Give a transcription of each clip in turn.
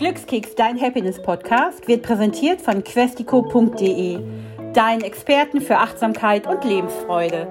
Glückskeks, dein Happiness-Podcast, wird präsentiert von questico.de, deinen Experten für Achtsamkeit und Lebensfreude.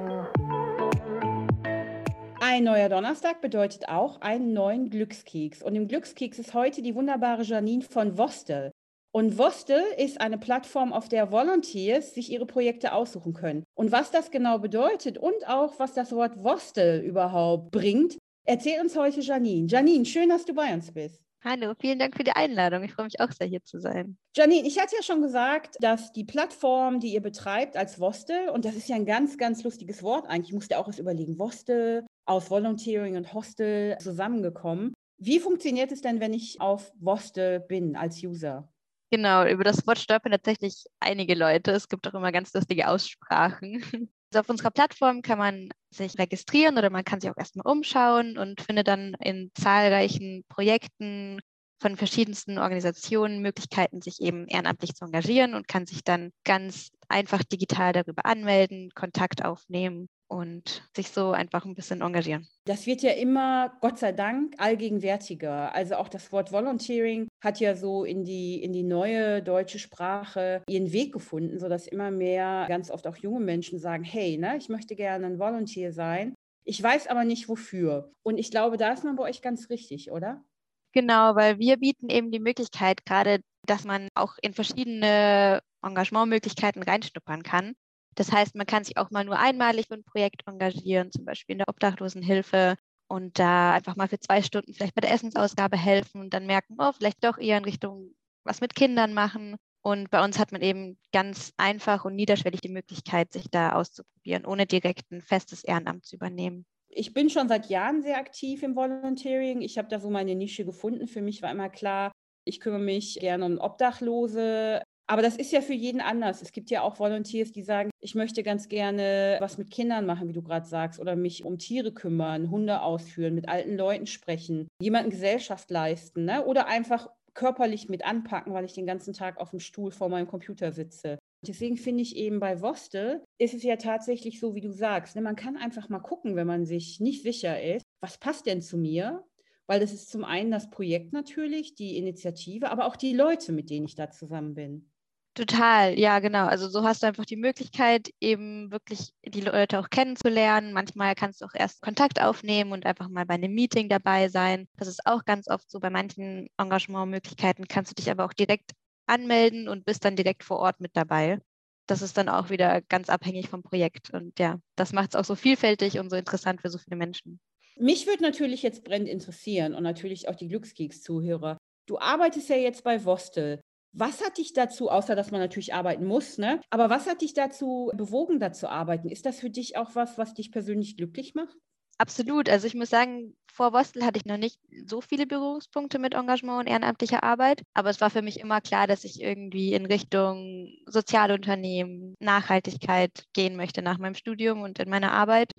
Ein neuer Donnerstag bedeutet auch einen neuen Glückskeks. Und im Glückskeks ist heute die wunderbare Janine von Vostel. Und Vostel ist eine Plattform, auf der Volunteers sich ihre Projekte aussuchen können. Und was das genau bedeutet und auch was das Wort Vostel überhaupt bringt, erzählt uns heute Janine. Janine, schön, dass du bei uns bist. Hallo, vielen Dank für die Einladung. Ich freue mich auch sehr, hier zu sein. Janine, ich hatte ja schon gesagt, dass die Plattform, die ihr betreibt als Vostel, und das ist ja ein ganz, ganz lustiges Wort eigentlich, ich musste auch was überlegen, Vostel aus Volunteering und Hostel zusammengekommen. Wie funktioniert es denn, wenn ich auf Vostel bin als User? Genau, über das Wort stolpern tatsächlich einige Leute. Es gibt auch immer ganz lustige Aussprachen. Also auf unserer Plattform kann man sich registrieren oder man kann sich auch erstmal umschauen und findet dann in zahlreichen Projekten von verschiedensten Organisationen Möglichkeiten, sich eben ehrenamtlich zu engagieren und kann sich dann ganz einfach digital darüber anmelden, Kontakt aufnehmen und sich so einfach ein bisschen engagieren. Das wird ja immer, Gott sei Dank, allgegenwärtiger. Also auch das Wort Volunteering hat ja so in die, in die neue deutsche Sprache ihren Weg gefunden, sodass immer mehr, ganz oft auch junge Menschen sagen, hey, ne, ich möchte gerne ein Volunteer sein. Ich weiß aber nicht wofür. Und ich glaube, da ist man bei euch ganz richtig, oder? Genau, weil wir bieten eben die Möglichkeit gerade, dass man auch in verschiedene Engagementmöglichkeiten reinschnuppern kann. Das heißt, man kann sich auch mal nur einmalig für ein Projekt engagieren, zum Beispiel in der Obdachlosenhilfe und da einfach mal für zwei Stunden vielleicht bei der Essensausgabe helfen und dann merken, oh, vielleicht doch eher in Richtung was mit Kindern machen. Und bei uns hat man eben ganz einfach und niederschwellig die Möglichkeit, sich da auszuprobieren, ohne direkt ein festes Ehrenamt zu übernehmen. Ich bin schon seit Jahren sehr aktiv im Volunteering. Ich habe da so meine Nische gefunden. Für mich war immer klar, ich kümmere mich gerne um Obdachlose, aber das ist ja für jeden anders. Es gibt ja auch Volunteers, die sagen, ich möchte ganz gerne was mit Kindern machen, wie du gerade sagst, oder mich um Tiere kümmern, Hunde ausführen, mit alten Leuten sprechen, jemanden Gesellschaft leisten, ne? oder einfach körperlich mit anpacken, weil ich den ganzen Tag auf dem Stuhl vor meinem Computer sitze. Deswegen finde ich eben bei Vostel ist es ja tatsächlich so, wie du sagst. Ne? Man kann einfach mal gucken, wenn man sich nicht sicher ist, was passt denn zu mir? Weil das ist zum einen das Projekt natürlich, die Initiative, aber auch die Leute, mit denen ich da zusammen bin. Total, ja, genau. Also so hast du einfach die Möglichkeit, eben wirklich die Leute auch kennenzulernen. Manchmal kannst du auch erst Kontakt aufnehmen und einfach mal bei einem Meeting dabei sein. Das ist auch ganz oft so. Bei manchen Engagementmöglichkeiten kannst du dich aber auch direkt anmelden und bist dann direkt vor Ort mit dabei. Das ist dann auch wieder ganz abhängig vom Projekt. Und ja, das macht es auch so vielfältig und so interessant für so viele Menschen. Mich würde natürlich jetzt brennend interessieren und natürlich auch die Glückskeeks-Zuhörer. Du arbeitest ja jetzt bei Vostel. Was hat dich dazu, außer dass man natürlich arbeiten muss, ne? Aber was hat dich dazu bewogen, da zu arbeiten? Ist das für dich auch was, was dich persönlich glücklich macht? Absolut. Also ich muss sagen, vor Bostel hatte ich noch nicht so viele Berührungspunkte mit Engagement und ehrenamtlicher Arbeit, aber es war für mich immer klar, dass ich irgendwie in Richtung Sozialunternehmen, Nachhaltigkeit gehen möchte nach meinem Studium und in meiner Arbeit.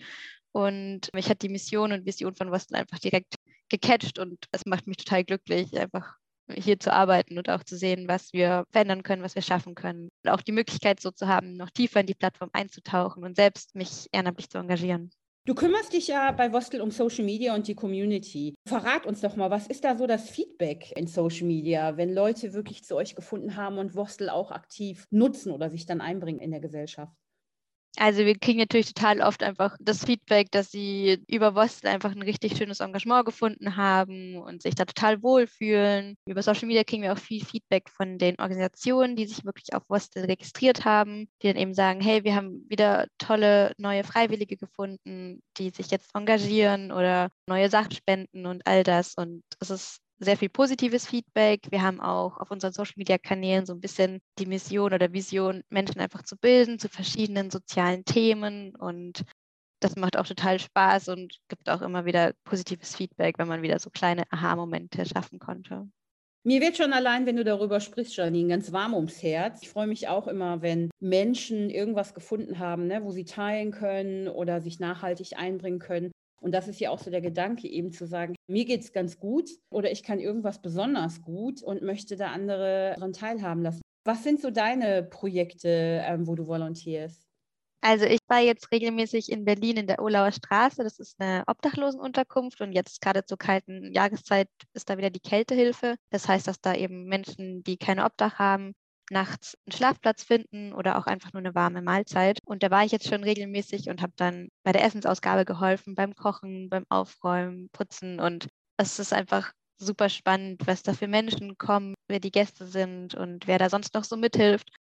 Und mich hat die Mission und Vision von Bostel einfach direkt gecatcht und es macht mich total glücklich, einfach hier zu arbeiten und auch zu sehen, was wir verändern können, was wir schaffen können. Und auch die Möglichkeit so zu haben, noch tiefer in die Plattform einzutauchen und selbst mich ehrenamtlich zu engagieren. Du kümmerst dich ja bei Vostel um Social Media und die Community. Verrat uns doch mal, was ist da so das Feedback in Social Media, wenn Leute wirklich zu euch gefunden haben und Vostel auch aktiv nutzen oder sich dann einbringen in der Gesellschaft? Also wir kriegen natürlich total oft einfach das Feedback, dass sie über Vostel einfach ein richtig schönes Engagement gefunden haben und sich da total wohlfühlen. Über Social Media kriegen wir auch viel Feedback von den Organisationen, die sich wirklich auf Vostel registriert haben, die dann eben sagen, hey, wir haben wieder tolle neue Freiwillige gefunden, die sich jetzt engagieren oder neue Sachen spenden und all das. Und es ist sehr viel positives Feedback. Wir haben auch auf unseren Social-Media-Kanälen so ein bisschen die Mission oder Vision, Menschen einfach zu bilden zu verschiedenen sozialen Themen. Und das macht auch total Spaß und gibt auch immer wieder positives Feedback, wenn man wieder so kleine Aha-Momente schaffen konnte. Mir wird schon allein, wenn du darüber sprichst, Janine, ganz warm ums Herz. Ich freue mich auch immer, wenn Menschen irgendwas gefunden haben, ne, wo sie teilen können oder sich nachhaltig einbringen können. Und das ist ja auch so der Gedanke, eben zu sagen, mir geht es ganz gut oder ich kann irgendwas besonders gut und möchte da andere daran teilhaben lassen. Was sind so deine Projekte, ähm, wo du volontierst? Also ich war jetzt regelmäßig in Berlin in der Olauer Straße. Das ist eine Obdachlosenunterkunft und jetzt gerade zur kalten Jahreszeit ist da wieder die Kältehilfe. Das heißt, dass da eben Menschen, die keine Obdach haben, nachts einen Schlafplatz finden oder auch einfach nur eine warme Mahlzeit. Und da war ich jetzt schon regelmäßig und habe dann bei der Essensausgabe geholfen, beim Kochen, beim Aufräumen, Putzen. Und es ist einfach super spannend, was da für Menschen kommen, wer die Gäste sind und wer da sonst noch so mithilft.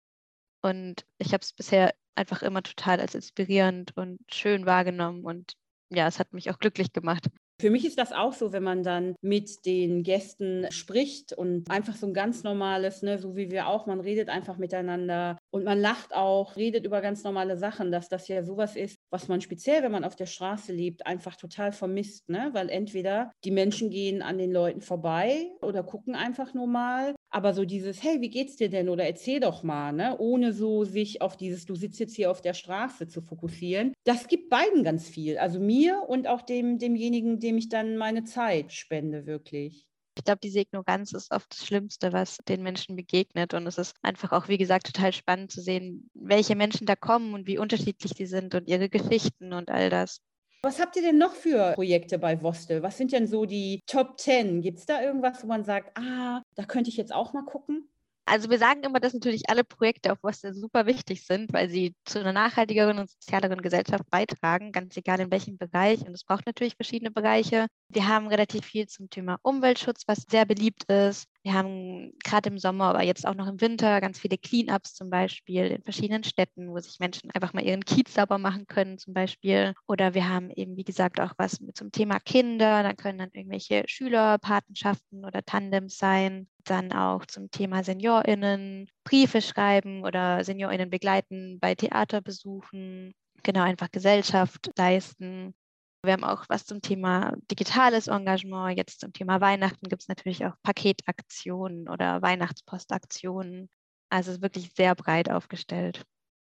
Und ich habe es bisher einfach immer total als inspirierend und schön wahrgenommen. Und ja, es hat mich auch glücklich gemacht. Für mich ist das auch so, wenn man dann mit den Gästen spricht und einfach so ein ganz normales, ne, so wie wir auch, man redet einfach miteinander und man lacht auch, redet über ganz normale Sachen, dass das ja sowas ist, was man speziell, wenn man auf der Straße lebt, einfach total vermisst, ne? Weil entweder die Menschen gehen an den Leuten vorbei oder gucken einfach nur mal aber so dieses, hey, wie geht's dir denn? Oder erzähl doch mal, ne? ohne so sich auf dieses, du sitzt jetzt hier auf der Straße zu fokussieren, das gibt beiden ganz viel. Also mir und auch dem, demjenigen, dem ich dann meine Zeit spende, wirklich. Ich glaube, diese Ignoranz ist oft das Schlimmste, was den Menschen begegnet. Und es ist einfach auch, wie gesagt, total spannend zu sehen, welche Menschen da kommen und wie unterschiedlich die sind und ihre Geschichten und all das. Was habt ihr denn noch für Projekte bei Vostel? Was sind denn so die Top 10? Gibt es da irgendwas, wo man sagt, ah, da könnte ich jetzt auch mal gucken? Also wir sagen immer, dass natürlich alle Projekte auf Vostel super wichtig sind, weil sie zu einer nachhaltigeren und sozialeren Gesellschaft beitragen, ganz egal in welchem Bereich. Und es braucht natürlich verschiedene Bereiche. Wir haben relativ viel zum Thema Umweltschutz, was sehr beliebt ist. Wir haben gerade im Sommer, aber jetzt auch noch im Winter ganz viele Cleanups zum Beispiel in verschiedenen Städten, wo sich Menschen einfach mal ihren Kiez sauber machen können zum Beispiel. Oder wir haben eben, wie gesagt, auch was mit zum Thema Kinder. Da können dann irgendwelche Schülerpatenschaften oder Tandems sein. Dann auch zum Thema SeniorInnen Briefe schreiben oder SeniorInnen begleiten bei Theaterbesuchen. Genau, einfach Gesellschaft leisten. Wir haben auch was zum Thema digitales Engagement. Jetzt zum Thema Weihnachten gibt es natürlich auch Paketaktionen oder Weihnachtspostaktionen. Also wirklich sehr breit aufgestellt.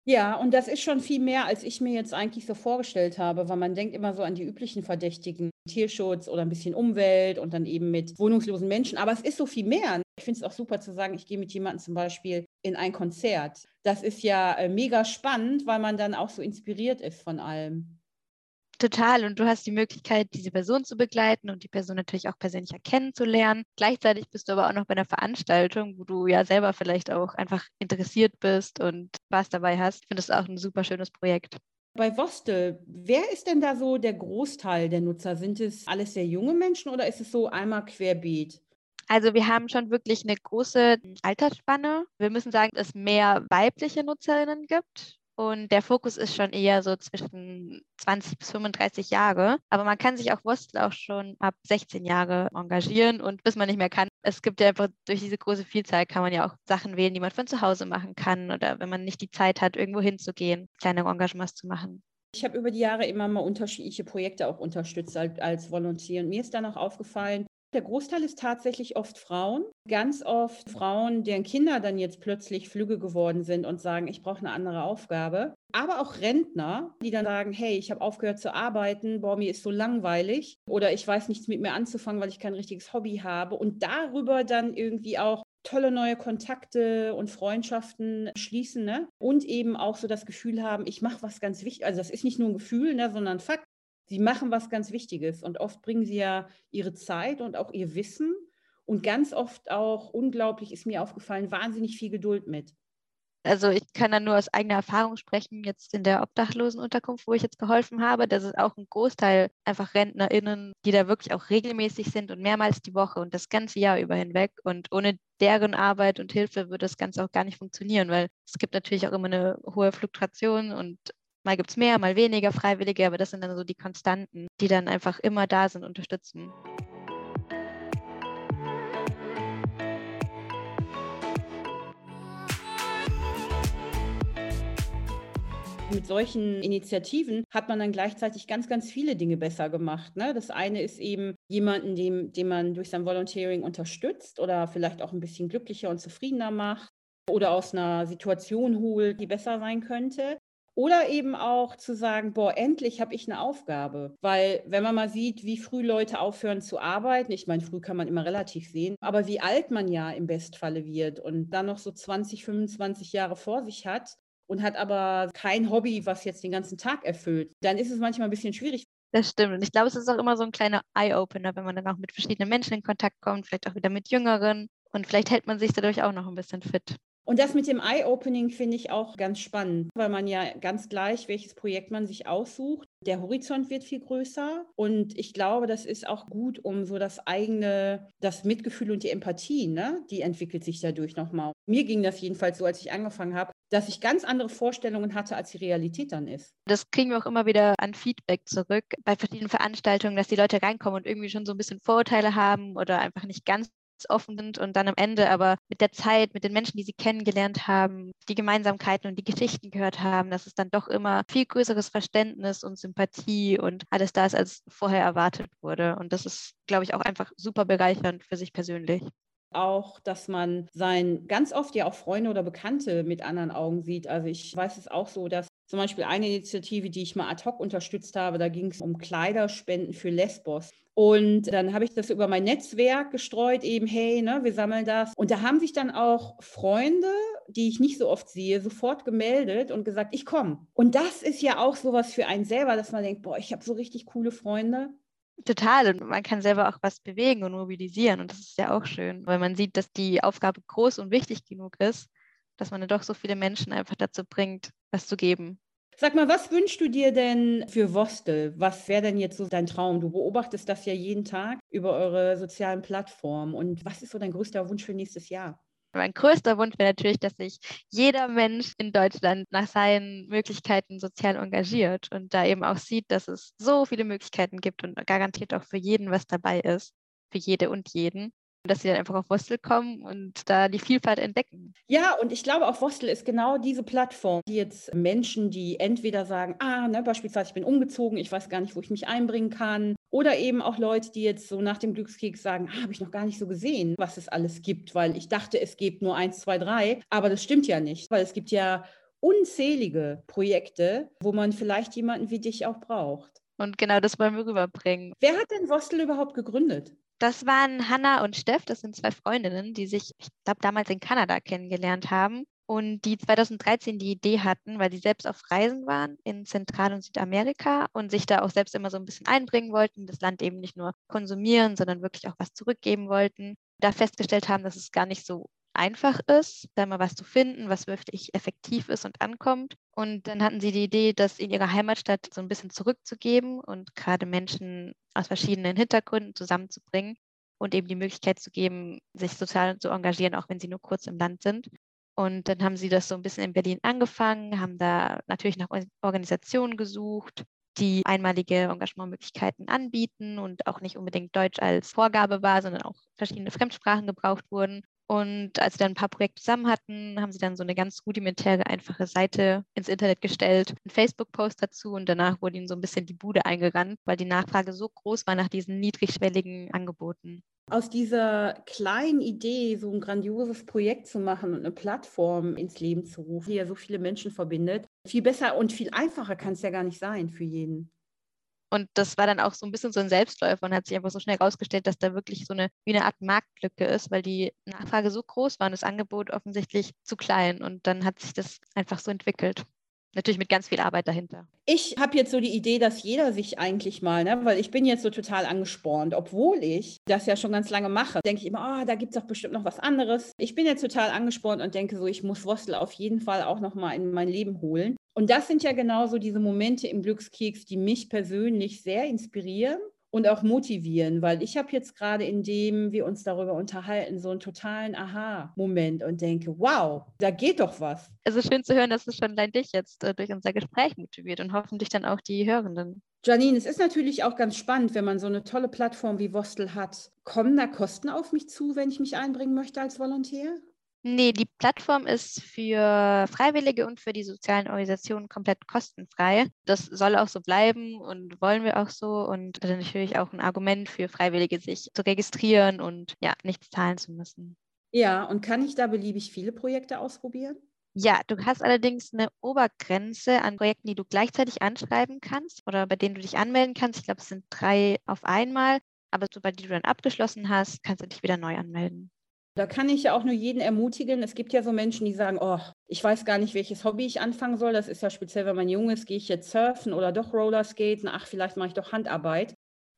Ja, und das ist schon viel mehr, als ich mir jetzt eigentlich so vorgestellt habe, weil man denkt immer so an die üblichen Verdächtigen, Tierschutz oder ein bisschen Umwelt und dann eben mit wohnungslosen Menschen. Aber es ist so viel mehr. Ich finde es auch super zu sagen, ich gehe mit jemandem zum Beispiel in ein Konzert. Das ist ja äh, mega spannend, weil man dann auch so inspiriert ist von allem. Total. Und du hast die Möglichkeit, diese Person zu begleiten und die Person natürlich auch persönlicher kennenzulernen. Gleichzeitig bist du aber auch noch bei einer Veranstaltung, wo du ja selber vielleicht auch einfach interessiert bist und Spaß dabei hast. Ich finde das auch ein super schönes Projekt. Bei Vostel, wer ist denn da so der Großteil der Nutzer? Sind es alles sehr junge Menschen oder ist es so einmal querbeet? Also wir haben schon wirklich eine große Altersspanne. Wir müssen sagen, dass es mehr weibliche Nutzerinnen gibt und der Fokus ist schon eher so zwischen 20 bis 35 Jahre. Aber man kann sich auch Wurstel auch schon ab 16 Jahre engagieren und bis man nicht mehr kann. Es gibt ja einfach durch diese große Vielzahl kann man ja auch Sachen wählen, die man von zu Hause machen kann oder wenn man nicht die Zeit hat, irgendwo hinzugehen, kleine Engagements zu machen. Ich habe über die Jahre immer mal unterschiedliche Projekte auch unterstützt als, als Volontär. Und mir ist dann auch aufgefallen, der Großteil ist tatsächlich oft Frauen. Ganz oft Frauen, deren Kinder dann jetzt plötzlich Flüge geworden sind und sagen, ich brauche eine andere Aufgabe. Aber auch Rentner, die dann sagen, hey, ich habe aufgehört zu arbeiten, boah, mir ist so langweilig oder ich weiß nichts mit mir anzufangen, weil ich kein richtiges Hobby habe. Und darüber dann irgendwie auch tolle neue Kontakte und Freundschaften schließen ne? und eben auch so das Gefühl haben, ich mache was ganz wichtig. Also das ist nicht nur ein Gefühl, ne, sondern Fakt. Sie machen was ganz Wichtiges und oft bringen sie ja ihre Zeit und auch ihr Wissen und ganz oft auch, unglaublich ist mir aufgefallen, wahnsinnig viel Geduld mit. Also ich kann da nur aus eigener Erfahrung sprechen, jetzt in der Obdachlosenunterkunft, wo ich jetzt geholfen habe. Das ist auch ein Großteil einfach RentnerInnen, die da wirklich auch regelmäßig sind und mehrmals die Woche und das ganze Jahr über hinweg. Und ohne deren Arbeit und Hilfe würde das Ganze auch gar nicht funktionieren, weil es gibt natürlich auch immer eine hohe Fluktuation und Mal gibt es mehr, mal weniger Freiwillige, aber das sind dann so die Konstanten, die dann einfach immer da sind, unterstützen. mit solchen Initiativen hat man dann gleichzeitig ganz, ganz viele Dinge besser gemacht. Ne? Das eine ist eben jemanden, dem, den man durch sein Volunteering unterstützt oder vielleicht auch ein bisschen glücklicher und zufriedener macht oder aus einer Situation holt, die besser sein könnte. Oder eben auch zu sagen, boah, endlich habe ich eine Aufgabe. Weil wenn man mal sieht, wie früh Leute aufhören zu arbeiten, ich meine, früh kann man immer relativ sehen, aber wie alt man ja im Bestfalle wird und dann noch so 20, 25 Jahre vor sich hat, und hat aber kein Hobby, was jetzt den ganzen Tag erfüllt. Dann ist es manchmal ein bisschen schwierig. Das stimmt. Und ich glaube, es ist auch immer so ein kleiner Eye-Opener, wenn man dann auch mit verschiedenen Menschen in Kontakt kommt, vielleicht auch wieder mit Jüngeren. Und vielleicht hält man sich dadurch auch noch ein bisschen fit. Und das mit dem Eye-Opening finde ich auch ganz spannend, weil man ja ganz gleich, welches Projekt man sich aussucht, der Horizont wird viel größer. Und ich glaube, das ist auch gut, um so das eigene, das Mitgefühl und die Empathie, ne, die entwickelt sich dadurch nochmal. Mir ging das jedenfalls so, als ich angefangen habe, dass ich ganz andere Vorstellungen hatte, als die Realität dann ist. Das kriegen wir auch immer wieder an Feedback zurück bei verschiedenen Veranstaltungen, dass die Leute reinkommen und irgendwie schon so ein bisschen Vorurteile haben oder einfach nicht ganz offen sind und dann am Ende aber mit der Zeit, mit den Menschen, die sie kennengelernt haben, die Gemeinsamkeiten und die Geschichten gehört haben, dass es dann doch immer viel größeres Verständnis und Sympathie und alles da ist, als vorher erwartet wurde. Und das ist, glaube ich, auch einfach super bereichernd für sich persönlich auch, dass man sein, ganz oft ja auch Freunde oder Bekannte mit anderen Augen sieht. Also ich weiß es auch so, dass zum Beispiel eine Initiative, die ich mal ad hoc unterstützt habe, da ging es um Kleiderspenden für Lesbos. Und dann habe ich das über mein Netzwerk gestreut, eben, hey, ne, wir sammeln das. Und da haben sich dann auch Freunde, die ich nicht so oft sehe, sofort gemeldet und gesagt, ich komme. Und das ist ja auch sowas für einen selber, dass man denkt, boah, ich habe so richtig coole Freunde. Total. Und man kann selber auch was bewegen und mobilisieren. Und das ist ja auch schön, weil man sieht, dass die Aufgabe groß und wichtig genug ist, dass man dann doch so viele Menschen einfach dazu bringt, was zu geben. Sag mal, was wünschst du dir denn für Vostel? Was wäre denn jetzt so dein Traum? Du beobachtest das ja jeden Tag über eure sozialen Plattformen. Und was ist so dein größter Wunsch für nächstes Jahr? Mein größter Wunsch wäre natürlich, dass sich jeder Mensch in Deutschland nach seinen Möglichkeiten sozial engagiert und da eben auch sieht, dass es so viele Möglichkeiten gibt und garantiert auch für jeden was dabei ist, für jede und jeden dass sie dann einfach auf Vostel kommen und da die Vielfalt entdecken. Ja, und ich glaube, auch Vostel ist genau diese Plattform, die jetzt Menschen, die entweder sagen, ah, ne, beispielsweise ich bin umgezogen, ich weiß gar nicht, wo ich mich einbringen kann, oder eben auch Leute, die jetzt so nach dem Glückskeks sagen, ah, habe ich noch gar nicht so gesehen, was es alles gibt, weil ich dachte, es gibt nur eins, zwei, drei, aber das stimmt ja nicht, weil es gibt ja unzählige Projekte, wo man vielleicht jemanden wie dich auch braucht. Und genau das wollen wir rüberbringen. Wer hat denn Vostel überhaupt gegründet? Das waren Hanna und Steff, das sind zwei Freundinnen, die sich, ich glaube, damals in Kanada kennengelernt haben und die 2013 die Idee hatten, weil sie selbst auf Reisen waren in Zentral- und Südamerika und sich da auch selbst immer so ein bisschen einbringen wollten, das Land eben nicht nur konsumieren, sondern wirklich auch was zurückgeben wollten. Da festgestellt haben, dass es gar nicht so einfach ist, da mal was zu finden, was wirklich effektiv ist und ankommt. Und dann hatten sie die Idee, das in ihrer Heimatstadt so ein bisschen zurückzugeben und gerade Menschen aus verschiedenen Hintergründen zusammenzubringen und eben die Möglichkeit zu geben, sich sozial zu engagieren, auch wenn sie nur kurz im Land sind. Und dann haben sie das so ein bisschen in Berlin angefangen, haben da natürlich nach Organisationen gesucht, die einmalige Engagementmöglichkeiten anbieten und auch nicht unbedingt Deutsch als Vorgabe war, sondern auch verschiedene Fremdsprachen gebraucht wurden. Und als sie dann ein paar Projekte zusammen hatten, haben sie dann so eine ganz rudimentäre, einfache Seite ins Internet gestellt, einen Facebook-Post dazu und danach wurde ihnen so ein bisschen die Bude eingerannt, weil die Nachfrage so groß war nach diesen niedrigschwelligen Angeboten. Aus dieser kleinen Idee, so ein grandioses Projekt zu machen und eine Plattform ins Leben zu rufen, die ja so viele Menschen verbindet, viel besser und viel einfacher kann es ja gar nicht sein für jeden. Und das war dann auch so ein bisschen so ein Selbstläufer und hat sich einfach so schnell herausgestellt, dass da wirklich so eine, wie eine Art Marktlücke ist, weil die Nachfrage so groß war und das Angebot offensichtlich zu klein. Und dann hat sich das einfach so entwickelt. Natürlich mit ganz viel Arbeit dahinter. Ich habe jetzt so die Idee, dass jeder sich eigentlich mal, ne, weil ich bin jetzt so total angespornt, obwohl ich das ja schon ganz lange mache, denke ich immer, oh, da gibt es doch bestimmt noch was anderes. Ich bin jetzt total angespornt und denke so, ich muss Wostel auf jeden Fall auch noch mal in mein Leben holen. Und das sind ja genauso diese Momente im Glückskeks, die mich persönlich sehr inspirieren und auch motivieren, weil ich habe jetzt gerade, indem wir uns darüber unterhalten, so einen totalen Aha-Moment und denke, wow, da geht doch was. Es ist schön zu hören, dass es schon allein dich jetzt äh, durch unser Gespräch motiviert und hoffentlich dann auch die Hörenden. Janine, es ist natürlich auch ganz spannend, wenn man so eine tolle Plattform wie Vostel hat. Kommen da Kosten auf mich zu, wenn ich mich einbringen möchte als Volontär? Nee, die Plattform ist für Freiwillige und für die sozialen Organisationen komplett kostenfrei. Das soll auch so bleiben und wollen wir auch so. Und das ist natürlich auch ein Argument für Freiwillige, sich zu registrieren und ja, nichts zahlen zu müssen. Ja, und kann ich da beliebig viele Projekte ausprobieren? Ja, du hast allerdings eine Obergrenze an Projekten, die du gleichzeitig anschreiben kannst oder bei denen du dich anmelden kannst. Ich glaube, es sind drei auf einmal. Aber sobald die du dann abgeschlossen hast, kannst du dich wieder neu anmelden. Da kann ich ja auch nur jeden ermutigen. Es gibt ja so Menschen, die sagen, oh, ich weiß gar nicht, welches Hobby ich anfangen soll. Das ist ja speziell, wenn man jung ist, gehe ich jetzt surfen oder doch Rollerskaten. Ach, vielleicht mache ich doch Handarbeit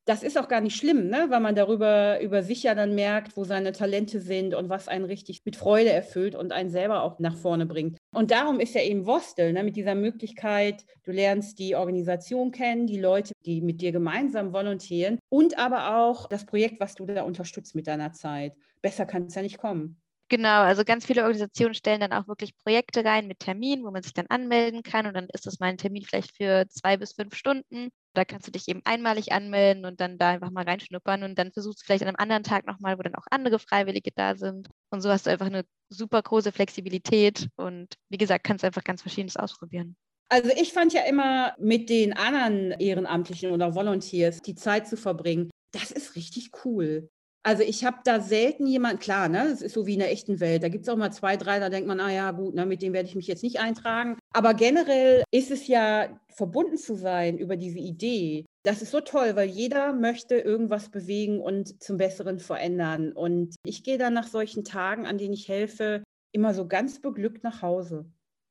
das ist auch gar nicht schlimm, ne? weil man darüber über sich ja dann merkt, wo seine Talente sind und was einen richtig mit Freude erfüllt und einen selber auch nach vorne bringt. Und darum ist ja eben Vostel, ne? mit dieser Möglichkeit, du lernst die Organisation kennen, die Leute, die mit dir gemeinsam volontieren und aber auch das Projekt, was du da unterstützt mit deiner Zeit. Besser kann es ja nicht kommen. Genau, also ganz viele Organisationen stellen dann auch wirklich Projekte rein mit Terminen, wo man sich dann anmelden kann und dann ist das mal ein Termin vielleicht für zwei bis fünf Stunden. Da kannst du dich eben einmalig anmelden und dann da einfach mal reinschnuppern und dann versuchst du vielleicht an einem anderen Tag nochmal, wo dann auch andere Freiwillige da sind. Und so hast du einfach eine super große Flexibilität und wie gesagt, kannst einfach ganz verschiedenes ausprobieren. Also ich fand ja immer mit den anderen Ehrenamtlichen oder Volunteers die Zeit zu verbringen, das ist richtig cool. Also ich habe da selten jemand, klar, ne, das ist so wie in der echten Welt. Da gibt es auch mal zwei, drei, da denkt man, ah ja, gut, ne, mit dem werde ich mich jetzt nicht eintragen. Aber generell ist es ja verbunden zu sein über diese Idee. Das ist so toll, weil jeder möchte irgendwas bewegen und zum Besseren verändern. Und ich gehe dann nach solchen Tagen, an denen ich helfe, immer so ganz beglückt nach Hause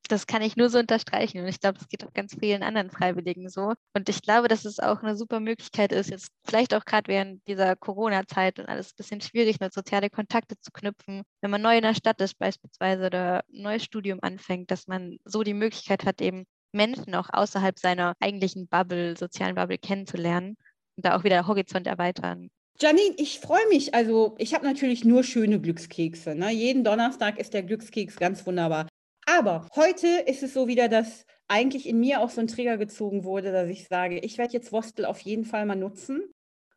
das kann ich nur so unterstreichen. Und ich glaube, das geht auch ganz vielen anderen Freiwilligen so. Und ich glaube, dass es auch eine super Möglichkeit ist, jetzt vielleicht auch gerade während dieser Corona-Zeit und alles ein bisschen schwierig, mit soziale Kontakte zu knüpfen, wenn man neu in der Stadt ist beispielsweise oder ein neues Studium anfängt, dass man so die Möglichkeit hat, eben Menschen auch außerhalb seiner eigentlichen Bubble, sozialen Bubble kennenzulernen und da auch wieder Horizont erweitern. Janine, ich freue mich. Also, ich habe natürlich nur schöne Glückskekse. Ne? Jeden Donnerstag ist der Glückskeks ganz wunderbar. Aber heute ist es so wieder, dass eigentlich in mir auch so ein Trigger gezogen wurde, dass ich sage, ich werde jetzt Vostel auf jeden Fall mal nutzen,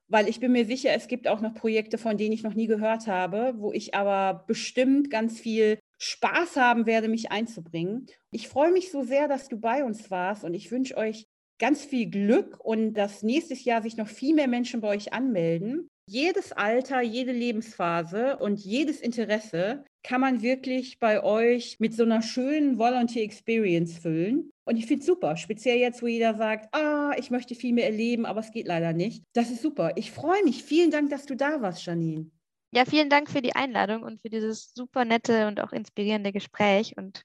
weil ich bin mir sicher, es gibt auch noch Projekte, von denen ich noch nie gehört habe, wo ich aber bestimmt ganz viel Spaß haben werde, mich einzubringen. Ich freue mich so sehr, dass du bei uns warst und ich wünsche euch ganz viel Glück und dass nächstes Jahr sich noch viel mehr Menschen bei euch anmelden. Jedes Alter, jede Lebensphase und jedes Interesse kann man wirklich bei euch mit so einer schönen Volunteer Experience füllen. Und ich finde es super, speziell jetzt, wo jeder sagt, ah, ich möchte viel mehr erleben, aber es geht leider nicht. Das ist super. Ich freue mich. Vielen Dank, dass du da warst, Janine. Ja, vielen Dank für die Einladung und für dieses super nette und auch inspirierende Gespräch. Und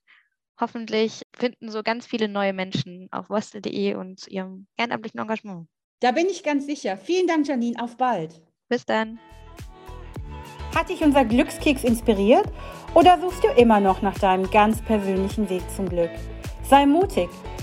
hoffentlich finden so ganz viele neue Menschen auf wostel.de und ihrem ehrenamtlichen Engagement. Da bin ich ganz sicher. Vielen Dank, Janine. Auf bald. Bis dann. Hat dich unser Glückskeks inspiriert oder suchst du immer noch nach deinem ganz persönlichen Weg zum Glück? Sei mutig.